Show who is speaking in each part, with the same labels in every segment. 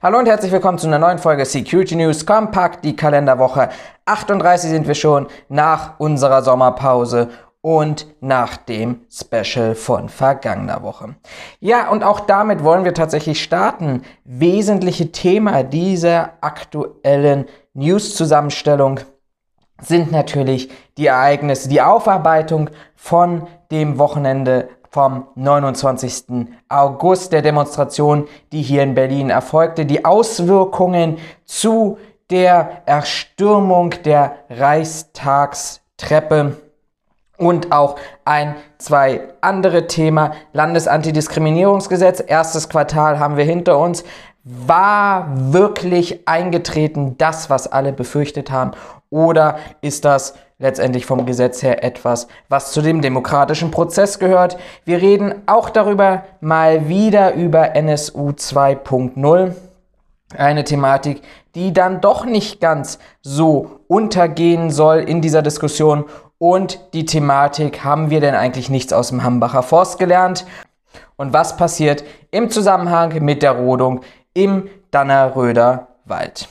Speaker 1: Hallo und herzlich willkommen zu einer neuen Folge Security News Kompakt, die Kalenderwoche 38 sind wir schon nach unserer Sommerpause und nach dem Special von vergangener Woche. Ja, und auch damit wollen wir tatsächlich starten. Wesentliche Thema dieser aktuellen News-Zusammenstellung sind natürlich die Ereignisse, die Aufarbeitung von dem Wochenende vom 29. August der Demonstration, die hier in Berlin erfolgte, die Auswirkungen zu der Erstürmung der Reichstagstreppe und auch ein, zwei andere Thema. Landesantidiskriminierungsgesetz, erstes Quartal haben wir hinter uns. War wirklich eingetreten das, was alle befürchtet haben? Oder ist das letztendlich vom Gesetz her etwas, was zu dem demokratischen Prozess gehört? Wir reden auch darüber mal wieder über NSU 2.0. Eine Thematik, die dann doch nicht ganz so untergehen soll in dieser Diskussion. Und die Thematik, haben wir denn eigentlich nichts aus dem Hambacher Forst gelernt? Und was passiert im Zusammenhang mit der Rodung im Dannerröder Wald?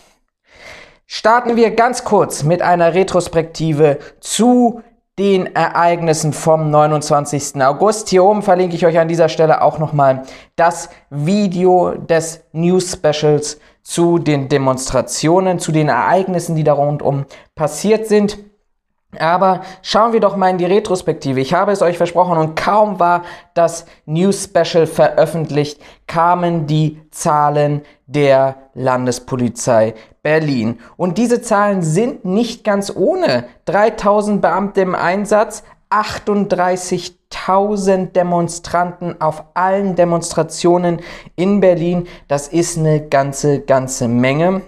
Speaker 1: Starten wir ganz kurz mit einer Retrospektive zu den Ereignissen vom 29. August. Hier oben verlinke ich euch an dieser Stelle auch nochmal das Video des News Specials zu den Demonstrationen, zu den Ereignissen, die da rundum passiert sind. Aber schauen wir doch mal in die Retrospektive. Ich habe es euch versprochen und kaum war das News Special veröffentlicht, kamen die Zahlen der Landespolizei Berlin. Und diese Zahlen sind nicht ganz ohne. 3000 Beamte im Einsatz, 38.000 Demonstranten auf allen Demonstrationen in Berlin. Das ist eine ganze, ganze Menge.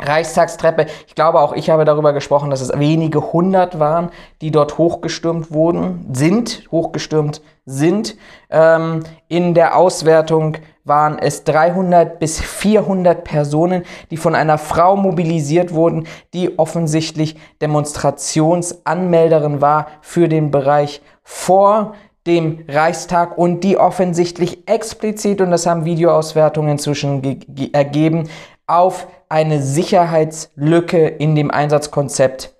Speaker 1: Reichstagstreppe. Ich glaube, auch ich habe darüber gesprochen, dass es wenige hundert waren, die dort hochgestürmt wurden, sind, hochgestürmt sind. Ähm, in der Auswertung waren es 300 bis 400 Personen, die von einer Frau mobilisiert wurden, die offensichtlich Demonstrationsanmelderin war für den Bereich vor dem Reichstag und die offensichtlich explizit, und das haben Videoauswertungen inzwischen ergeben, auf eine Sicherheitslücke in dem Einsatzkonzept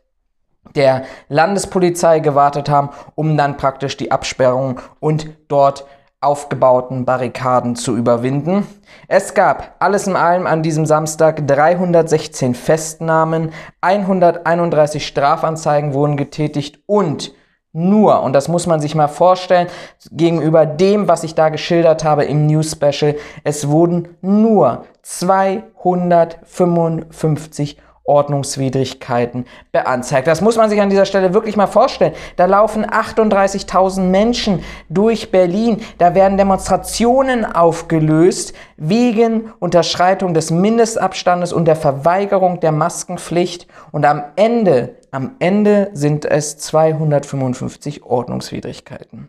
Speaker 1: der Landespolizei gewartet haben, um dann praktisch die Absperrung und dort aufgebauten Barrikaden zu überwinden. Es gab alles in allem an diesem Samstag 316 Festnahmen, 131 Strafanzeigen wurden getätigt und nur, und das muss man sich mal vorstellen, gegenüber dem, was ich da geschildert habe im News Special, es wurden nur 255 Ordnungswidrigkeiten beanzeigt. Das muss man sich an dieser Stelle wirklich mal vorstellen. Da laufen 38.000 Menschen durch Berlin. Da werden Demonstrationen aufgelöst wegen Unterschreitung des Mindestabstandes und der Verweigerung der Maskenpflicht. Und am Ende, am Ende sind es 255 Ordnungswidrigkeiten.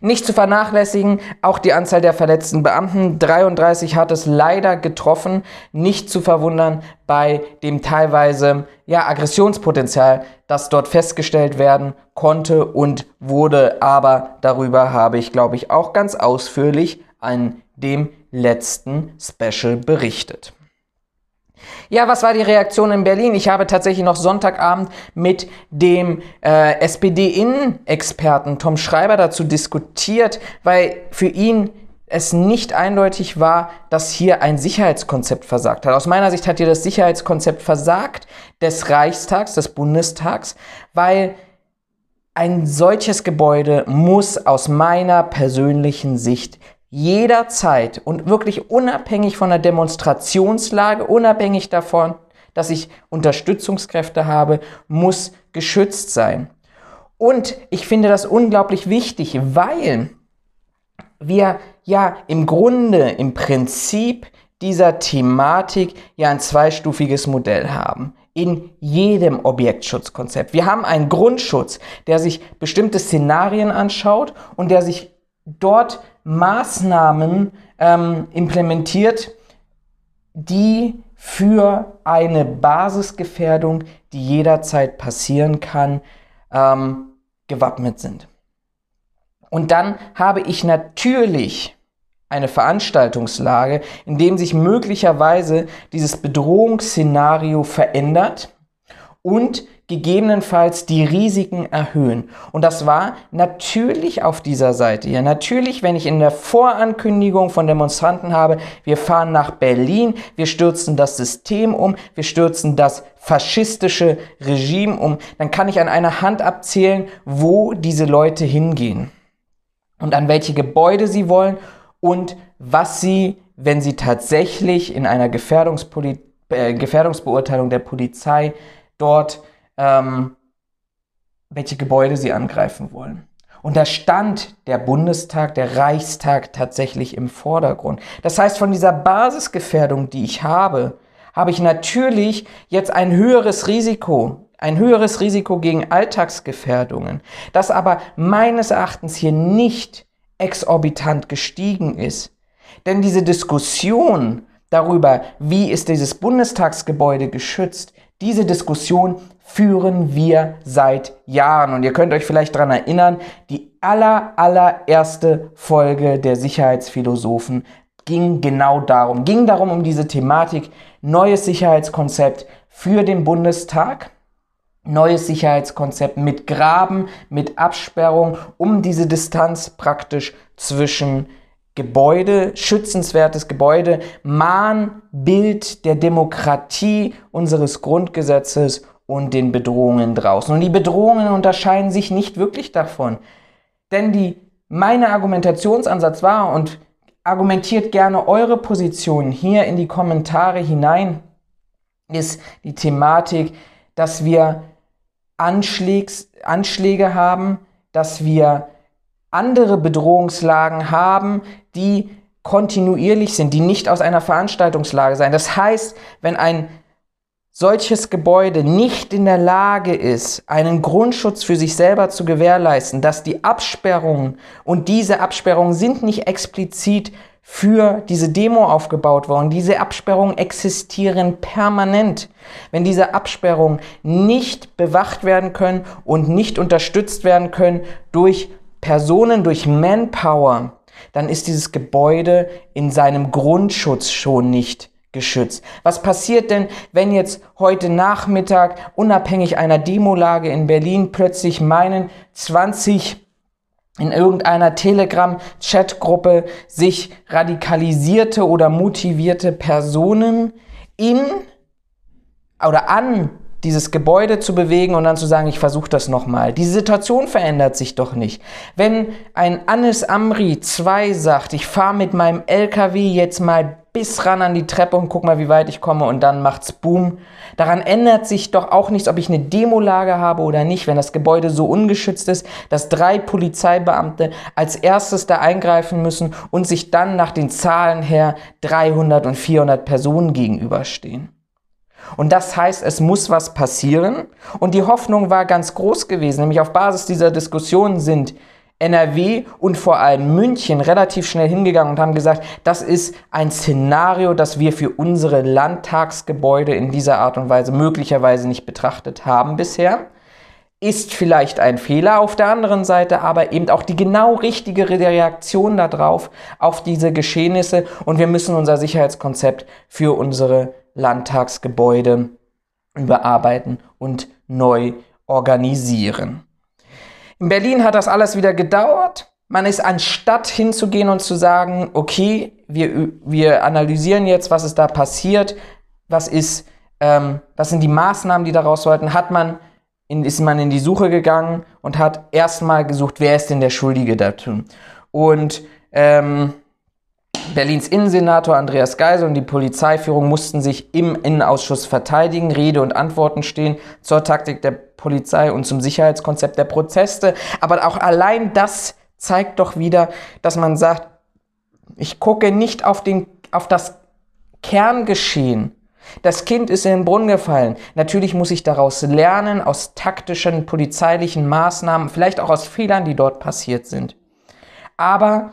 Speaker 1: Nicht zu vernachlässigen, auch die Anzahl der verletzten Beamten. 33 hat es leider getroffen. Nicht zu verwundern bei dem teilweise ja, Aggressionspotenzial, das dort festgestellt werden konnte und wurde. Aber darüber habe ich, glaube ich, auch ganz ausführlich an dem letzten Special berichtet. Ja, was war die Reaktion in Berlin? Ich habe tatsächlich noch Sonntagabend mit dem äh, SPD-Innenexperten Tom Schreiber dazu diskutiert, weil für ihn es nicht eindeutig war, dass hier ein Sicherheitskonzept versagt hat. Aus meiner Sicht hat hier das Sicherheitskonzept versagt des Reichstags, des Bundestags, weil ein solches Gebäude muss aus meiner persönlichen Sicht jederzeit und wirklich unabhängig von der Demonstrationslage, unabhängig davon, dass ich Unterstützungskräfte habe, muss geschützt sein. Und ich finde das unglaublich wichtig, weil wir ja im Grunde, im Prinzip dieser Thematik ja ein zweistufiges Modell haben. In jedem Objektschutzkonzept. Wir haben einen Grundschutz, der sich bestimmte Szenarien anschaut und der sich dort Maßnahmen ähm, implementiert, die für eine Basisgefährdung, die jederzeit passieren kann, ähm, gewappnet sind. Und dann habe ich natürlich eine Veranstaltungslage, in dem sich möglicherweise dieses Bedrohungsszenario verändert und gegebenenfalls die Risiken erhöhen. Und das war natürlich auf dieser Seite. Ja, natürlich, wenn ich in der Vorankündigung von Demonstranten habe, wir fahren nach Berlin, wir stürzen das System um, wir stürzen das faschistische Regime um, dann kann ich an einer Hand abzählen, wo diese Leute hingehen und an welche Gebäude sie wollen und was sie, wenn sie tatsächlich in einer Gefährdungspoli äh, Gefährdungsbeurteilung der Polizei dort ähm, welche Gebäude sie angreifen wollen. Und da stand der Bundestag, der Reichstag tatsächlich im Vordergrund. Das heißt, von dieser Basisgefährdung, die ich habe, habe ich natürlich jetzt ein höheres Risiko, ein höheres Risiko gegen Alltagsgefährdungen, das aber meines Erachtens hier nicht exorbitant gestiegen ist. Denn diese Diskussion darüber, wie ist dieses Bundestagsgebäude geschützt, diese Diskussion führen wir seit Jahren. Und ihr könnt euch vielleicht daran erinnern, die aller, allererste Folge der Sicherheitsphilosophen ging genau darum, ging darum um diese Thematik, neues Sicherheitskonzept für den Bundestag, neues Sicherheitskonzept mit Graben, mit Absperrung, um diese Distanz praktisch zwischen Gebäude, schützenswertes Gebäude, Mahnbild der Demokratie unseres Grundgesetzes und den Bedrohungen draußen. Und die Bedrohungen unterscheiden sich nicht wirklich davon. Denn die, meine Argumentationsansatz war und argumentiert gerne eure Position hier in die Kommentare hinein, ist die Thematik, dass wir Anschlägs, Anschläge haben, dass wir andere Bedrohungslagen haben, die kontinuierlich sind, die nicht aus einer Veranstaltungslage sein. Das heißt, wenn ein solches Gebäude nicht in der Lage ist, einen Grundschutz für sich selber zu gewährleisten, dass die Absperrungen und diese Absperrungen sind nicht explizit für diese Demo aufgebaut worden. Diese Absperrungen existieren permanent. Wenn diese Absperrungen nicht bewacht werden können und nicht unterstützt werden können durch Personen, durch Manpower, dann ist dieses Gebäude in seinem Grundschutz schon nicht geschützt. Was passiert denn, wenn jetzt heute Nachmittag, unabhängig einer Demolage in Berlin, plötzlich meinen 20 in irgendeiner Telegram-Chatgruppe sich radikalisierte oder motivierte Personen in oder an dieses Gebäude zu bewegen und dann zu sagen, ich versuche das nochmal. Die Situation verändert sich doch nicht. Wenn ein Anis Amri 2 sagt, ich fahre mit meinem LKW jetzt mal bis ran an die Treppe und guck mal, wie weit ich komme und dann macht's Boom. Daran ändert sich doch auch nichts, ob ich eine Demolage habe oder nicht, wenn das Gebäude so ungeschützt ist, dass drei Polizeibeamte als erstes da eingreifen müssen und sich dann nach den Zahlen her 300 und 400 Personen gegenüberstehen. Und das heißt, es muss was passieren. Und die Hoffnung war ganz groß gewesen, nämlich auf Basis dieser Diskussion sind NRW und vor allem München relativ schnell hingegangen und haben gesagt, das ist ein Szenario, das wir für unsere Landtagsgebäude in dieser Art und Weise möglicherweise nicht betrachtet haben bisher. Ist vielleicht ein Fehler auf der anderen Seite, aber eben auch die genau richtige Reaktion darauf, auf diese Geschehnisse. Und wir müssen unser Sicherheitskonzept für unsere Landtagsgebäude überarbeiten und neu organisieren. In Berlin hat das alles wieder gedauert. Man ist anstatt hinzugehen und zu sagen, okay, wir, wir analysieren jetzt, was ist da passiert, was ist, ähm, was sind die Maßnahmen, die daraus sollten, hat man in, ist man in die Suche gegangen und hat erstmal gesucht, wer ist denn der Schuldige dazu. Und ähm, Berlins Innensenator Andreas Geisel und die Polizeiführung mussten sich im Innenausschuss verteidigen, Rede und Antworten stehen zur Taktik der Polizei und zum Sicherheitskonzept der Proteste. Aber auch allein das zeigt doch wieder, dass man sagt, ich gucke nicht auf, den, auf das Kerngeschehen. Das Kind ist in den Brunnen gefallen. Natürlich muss ich daraus lernen, aus taktischen polizeilichen Maßnahmen, vielleicht auch aus Fehlern, die dort passiert sind. Aber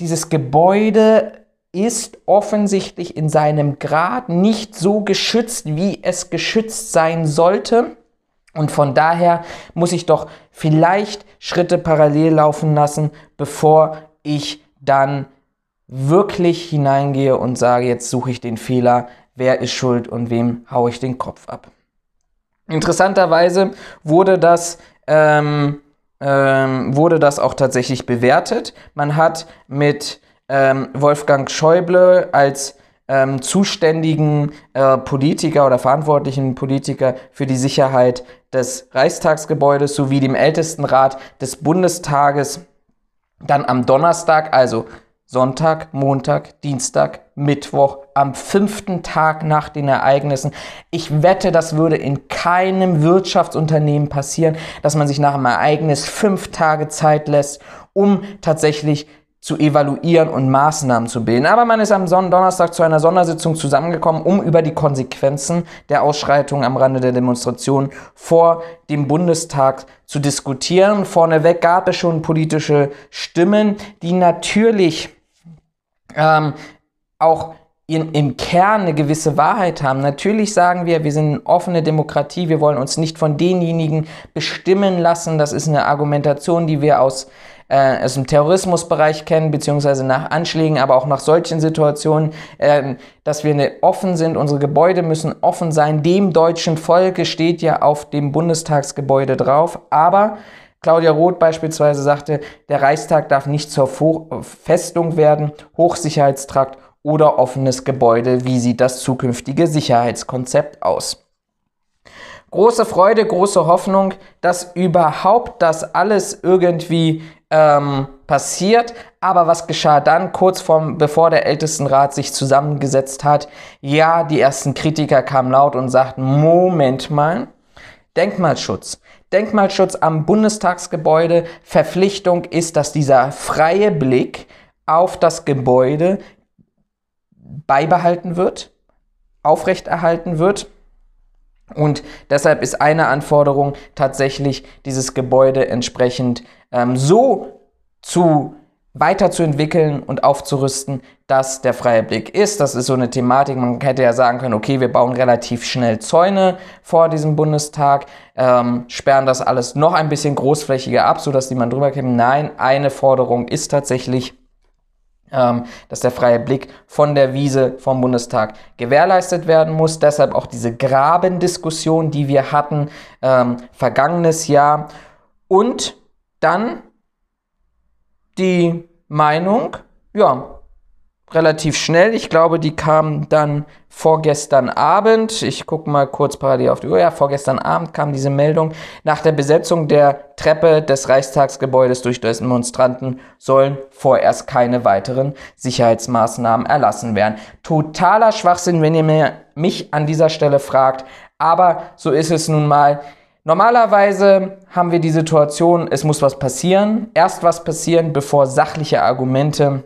Speaker 1: dieses Gebäude ist offensichtlich in seinem Grad nicht so geschützt, wie es geschützt sein sollte. Und von daher muss ich doch vielleicht Schritte parallel laufen lassen, bevor ich dann wirklich hineingehe und sage, jetzt suche ich den Fehler, wer ist schuld und wem haue ich den Kopf ab. Interessanterweise wurde das, ähm, ähm, wurde das auch tatsächlich bewertet. Man hat mit ähm, Wolfgang Schäuble als ähm, zuständigen äh, Politiker oder verantwortlichen Politiker für die Sicherheit des Reichstagsgebäudes sowie dem Ältestenrat des Bundestages dann am Donnerstag, also Sonntag, Montag, Dienstag, Mittwoch, am fünften Tag nach den Ereignissen. Ich wette, das würde in keinem Wirtschaftsunternehmen passieren, dass man sich nach einem Ereignis fünf Tage Zeit lässt, um tatsächlich zu evaluieren und Maßnahmen zu bilden. Aber man ist am Donnerstag zu einer Sondersitzung zusammengekommen, um über die Konsequenzen der Ausschreitungen am Rande der Demonstration vor dem Bundestag zu diskutieren. Vorneweg gab es schon politische Stimmen, die natürlich ähm, auch in, im Kern eine gewisse Wahrheit haben. Natürlich sagen wir, wir sind eine offene Demokratie, wir wollen uns nicht von denjenigen bestimmen lassen. Das ist eine Argumentation, die wir aus äh, aus dem Terrorismusbereich kennen, beziehungsweise nach Anschlägen, aber auch nach solchen Situationen, äh, dass wir eine, offen sind. Unsere Gebäude müssen offen sein. Dem deutschen Volke steht ja auf dem Bundestagsgebäude drauf. Aber Claudia Roth beispielsweise sagte, der Reichstag darf nicht zur Festung werden, Hochsicherheitstrakt oder offenes Gebäude. Wie sieht das zukünftige Sicherheitskonzept aus? Große Freude, große Hoffnung, dass überhaupt das alles irgendwie ähm, passiert. Aber was geschah dann, kurz vorm, bevor der Ältestenrat sich zusammengesetzt hat? Ja, die ersten Kritiker kamen laut und sagten, Moment mal, Denkmalschutz. Denkmalschutz am Bundestagsgebäude. Verpflichtung ist, dass dieser freie Blick auf das Gebäude beibehalten wird, aufrechterhalten wird. Und deshalb ist eine Anforderung tatsächlich, dieses Gebäude entsprechend ähm, so zu weiterzuentwickeln und aufzurüsten, dass der freie Blick ist. Das ist so eine Thematik. Man hätte ja sagen können, okay, wir bauen relativ schnell Zäune vor diesem Bundestag, ähm, sperren das alles noch ein bisschen großflächiger ab, sodass die man drüber kämen. Nein, eine Forderung ist tatsächlich, ähm, dass der freie Blick von der Wiese vom Bundestag gewährleistet werden muss. Deshalb auch diese Grabendiskussion, die wir hatten ähm, vergangenes Jahr. Und dann die Meinung, ja, relativ schnell. Ich glaube, die kam dann vorgestern Abend. Ich gucke mal kurz parallel auf die Uhr. Ja, vorgestern Abend kam diese Meldung. Nach der Besetzung der Treppe des Reichstagsgebäudes durch Demonstranten sollen vorerst keine weiteren Sicherheitsmaßnahmen erlassen werden. Totaler Schwachsinn, wenn ihr mich an dieser Stelle fragt. Aber so ist es nun mal. Normalerweise haben wir die Situation, es muss was passieren. Erst was passieren, bevor sachliche Argumente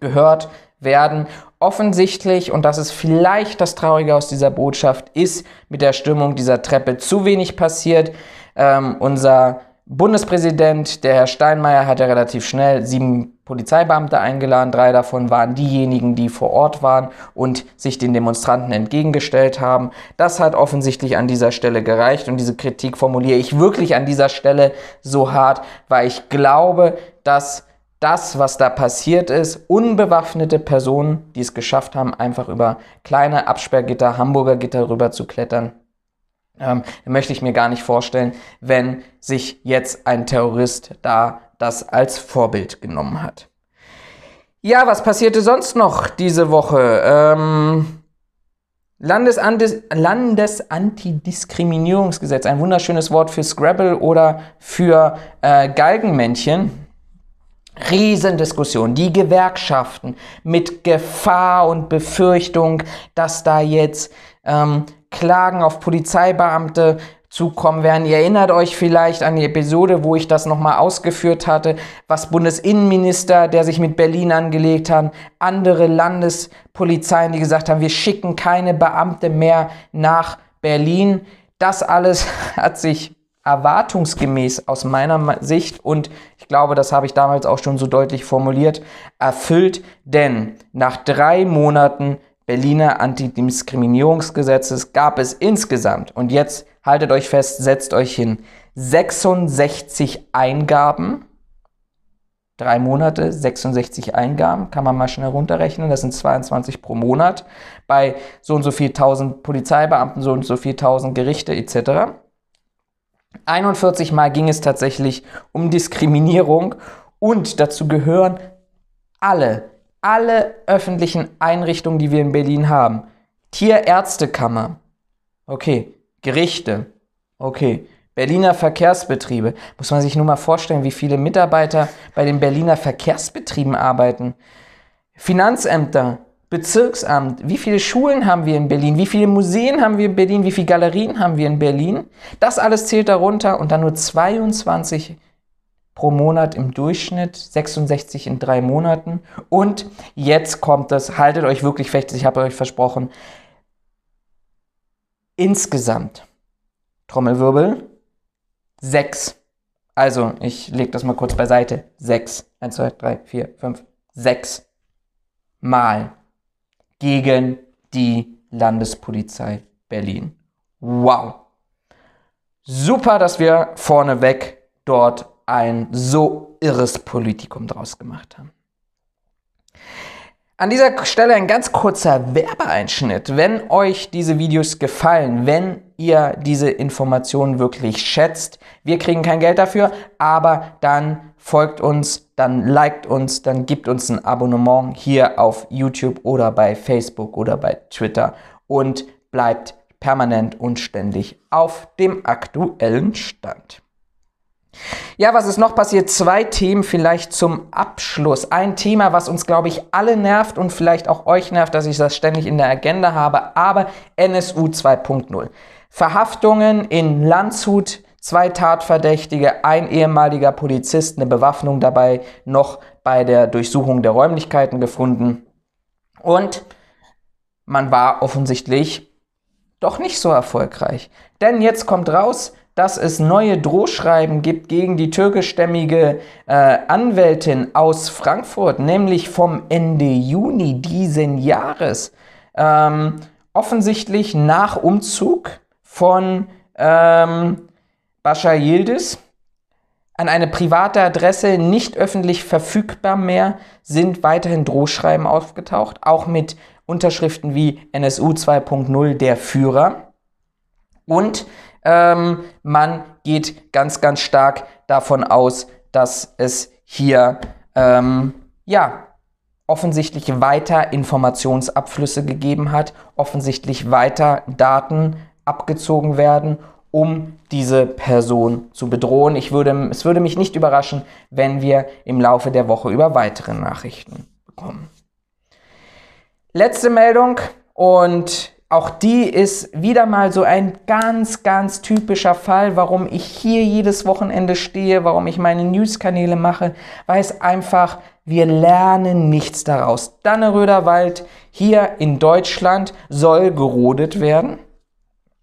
Speaker 1: gehört werden. Offensichtlich, und das ist vielleicht das Traurige aus dieser Botschaft, ist mit der Stimmung dieser Treppe zu wenig passiert. Ähm, unser Bundespräsident, der Herr Steinmeier, hat ja relativ schnell sieben Polizeibeamte eingeladen. Drei davon waren diejenigen, die vor Ort waren und sich den Demonstranten entgegengestellt haben. Das hat offensichtlich an dieser Stelle gereicht und diese Kritik formuliere ich wirklich an dieser Stelle so hart, weil ich glaube, dass das, was da passiert ist, unbewaffnete Personen, die es geschafft haben, einfach über kleine Absperrgitter, Hamburger Gitter rüber zu klettern, ähm, möchte ich mir gar nicht vorstellen, wenn sich jetzt ein Terrorist da das als Vorbild genommen hat. Ja, was passierte sonst noch diese Woche? Ähm, Landesantidiskriminierungsgesetz, ein wunderschönes Wort für Scrabble oder für äh, Galgenmännchen. Riesendiskussion. Die Gewerkschaften mit Gefahr und Befürchtung, dass da jetzt ähm, Klagen auf Polizeibeamte zukommen werden. Ihr erinnert euch vielleicht an die Episode, wo ich das nochmal ausgeführt hatte, was Bundesinnenminister, der sich mit Berlin angelegt hat, andere Landespolizeien, die gesagt haben, wir schicken keine Beamte mehr nach Berlin. Das alles hat sich erwartungsgemäß aus meiner Sicht und ich glaube, das habe ich damals auch schon so deutlich formuliert, erfüllt, denn nach drei Monaten Berliner Antidiskriminierungsgesetzes gab es insgesamt, und jetzt haltet euch fest, setzt euch hin, 66 Eingaben. Drei Monate, 66 Eingaben, kann man mal schnell runterrechnen, das sind 22 pro Monat, bei so und so viel tausend Polizeibeamten, so und so viel tausend Gerichte etc. 41 Mal ging es tatsächlich um Diskriminierung. Und dazu gehören alle, alle öffentlichen Einrichtungen, die wir in Berlin haben. Tierärztekammer, okay, Gerichte, okay, Berliner Verkehrsbetriebe. Muss man sich nur mal vorstellen, wie viele Mitarbeiter bei den Berliner Verkehrsbetrieben arbeiten. Finanzämter, Bezirksamt, wie viele Schulen haben wir in Berlin, wie viele Museen haben wir in Berlin, wie viele Galerien haben wir in Berlin. Das alles zählt darunter und dann nur 22 pro Monat im Durchschnitt, 66 in drei Monaten. Und jetzt kommt das, haltet euch wirklich fest, ich habe euch versprochen, insgesamt, Trommelwirbel, sechs. Also, ich lege das mal kurz beiseite. Sechs. Eins, zwei, drei, vier, fünf, sechs Mal gegen die Landespolizei Berlin. Wow. Super, dass wir vorneweg dort ein so irres Politikum draus gemacht haben. An dieser Stelle ein ganz kurzer Werbeeinschnitt. Wenn euch diese Videos gefallen, wenn ihr diese Informationen wirklich schätzt, wir kriegen kein Geld dafür, aber dann folgt uns, dann liked uns, dann gibt uns ein Abonnement hier auf YouTube oder bei Facebook oder bei Twitter und bleibt permanent und ständig auf dem aktuellen Stand. Ja, was ist noch passiert? Zwei Themen vielleicht zum Abschluss. Ein Thema, was uns, glaube ich, alle nervt und vielleicht auch euch nervt, dass ich das ständig in der Agenda habe, aber NSU 2.0. Verhaftungen in Landshut, zwei Tatverdächtige, ein ehemaliger Polizist, eine Bewaffnung dabei noch bei der Durchsuchung der Räumlichkeiten gefunden. Und man war offensichtlich doch nicht so erfolgreich. Denn jetzt kommt raus, dass es neue Drohschreiben gibt gegen die türkischstämmige äh, Anwältin aus Frankfurt, nämlich vom Ende Juni diesen Jahres. Ähm, offensichtlich nach Umzug von ähm, Bashar Yildiz an eine private Adresse, nicht öffentlich verfügbar mehr, sind weiterhin Drohschreiben aufgetaucht, auch mit Unterschriften wie NSU 2.0 der Führer. Und ähm, man geht ganz, ganz stark davon aus, dass es hier ähm, ja offensichtlich weiter Informationsabflüsse gegeben hat, offensichtlich weiter Daten abgezogen werden, um diese Person zu bedrohen. Ich würde, es würde mich nicht überraschen, wenn wir im Laufe der Woche über weitere Nachrichten bekommen. Letzte Meldung und auch die ist wieder mal so ein ganz, ganz typischer Fall, warum ich hier jedes Wochenende stehe, warum ich meine Newskanäle mache, weil es einfach, wir lernen nichts daraus. Danneröder Wald hier in Deutschland soll gerodet werden.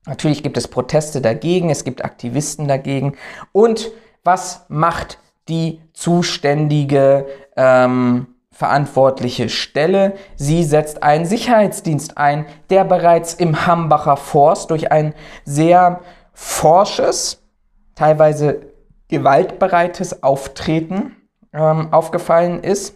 Speaker 1: Natürlich gibt es Proteste dagegen, es gibt Aktivisten dagegen. Und was macht die zuständige ähm, verantwortliche Stelle. Sie setzt einen Sicherheitsdienst ein, der bereits im Hambacher Forst durch ein sehr forsches, teilweise gewaltbereites Auftreten ähm, aufgefallen ist.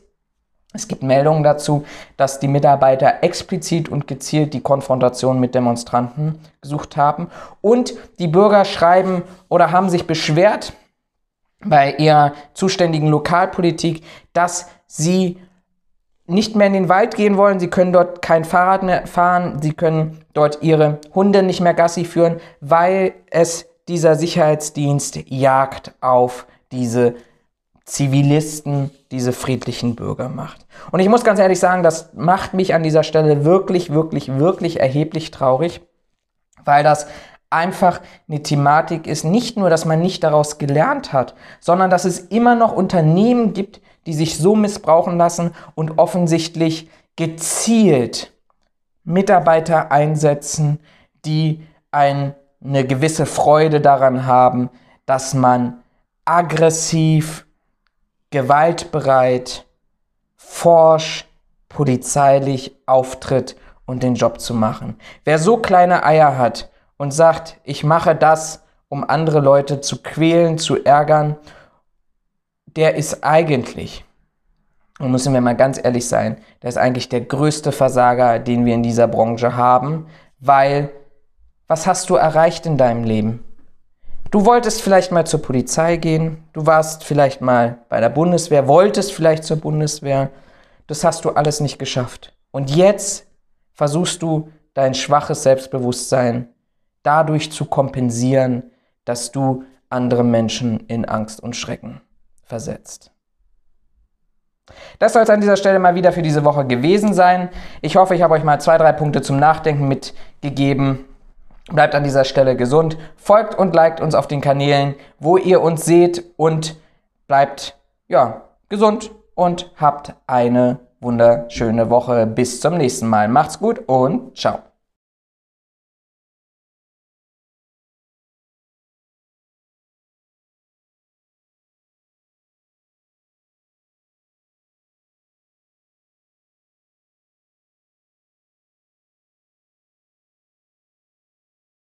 Speaker 1: Es gibt Meldungen dazu, dass die Mitarbeiter explizit und gezielt die Konfrontation mit Demonstranten gesucht haben. Und die Bürger schreiben oder haben sich beschwert bei ihrer zuständigen Lokalpolitik, dass sie nicht mehr in den Wald gehen wollen, sie können dort kein Fahrrad mehr fahren, sie können dort ihre Hunde nicht mehr Gassi führen, weil es dieser Sicherheitsdienst Jagd auf diese Zivilisten, diese friedlichen Bürger macht. Und ich muss ganz ehrlich sagen, das macht mich an dieser Stelle wirklich, wirklich, wirklich erheblich traurig, weil das einfach eine Thematik ist, nicht nur, dass man nicht daraus gelernt hat, sondern dass es immer noch Unternehmen gibt, die sich so missbrauchen lassen und offensichtlich gezielt Mitarbeiter einsetzen, die ein, eine gewisse Freude daran haben, dass man aggressiv, gewaltbereit, forsch, polizeilich auftritt und den Job zu machen. Wer so kleine Eier hat und sagt, ich mache das, um andere Leute zu quälen, zu ärgern der ist eigentlich Und müssen wir mal ganz ehrlich sein, der ist eigentlich der größte Versager, den wir in dieser Branche haben, weil was hast du erreicht in deinem Leben? Du wolltest vielleicht mal zur Polizei gehen, du warst vielleicht mal bei der Bundeswehr, wolltest vielleicht zur Bundeswehr, das hast du alles nicht geschafft. Und jetzt versuchst du dein schwaches Selbstbewusstsein dadurch zu kompensieren, dass du andere Menschen in Angst und Schrecken versetzt. Das soll es an dieser Stelle mal wieder für diese Woche gewesen sein. Ich hoffe, ich habe euch mal zwei, drei Punkte zum Nachdenken mitgegeben. Bleibt an dieser Stelle gesund, folgt und liked uns auf den Kanälen, wo ihr uns seht und bleibt ja, gesund und habt eine wunderschöne Woche. Bis zum nächsten Mal. Macht's gut und ciao.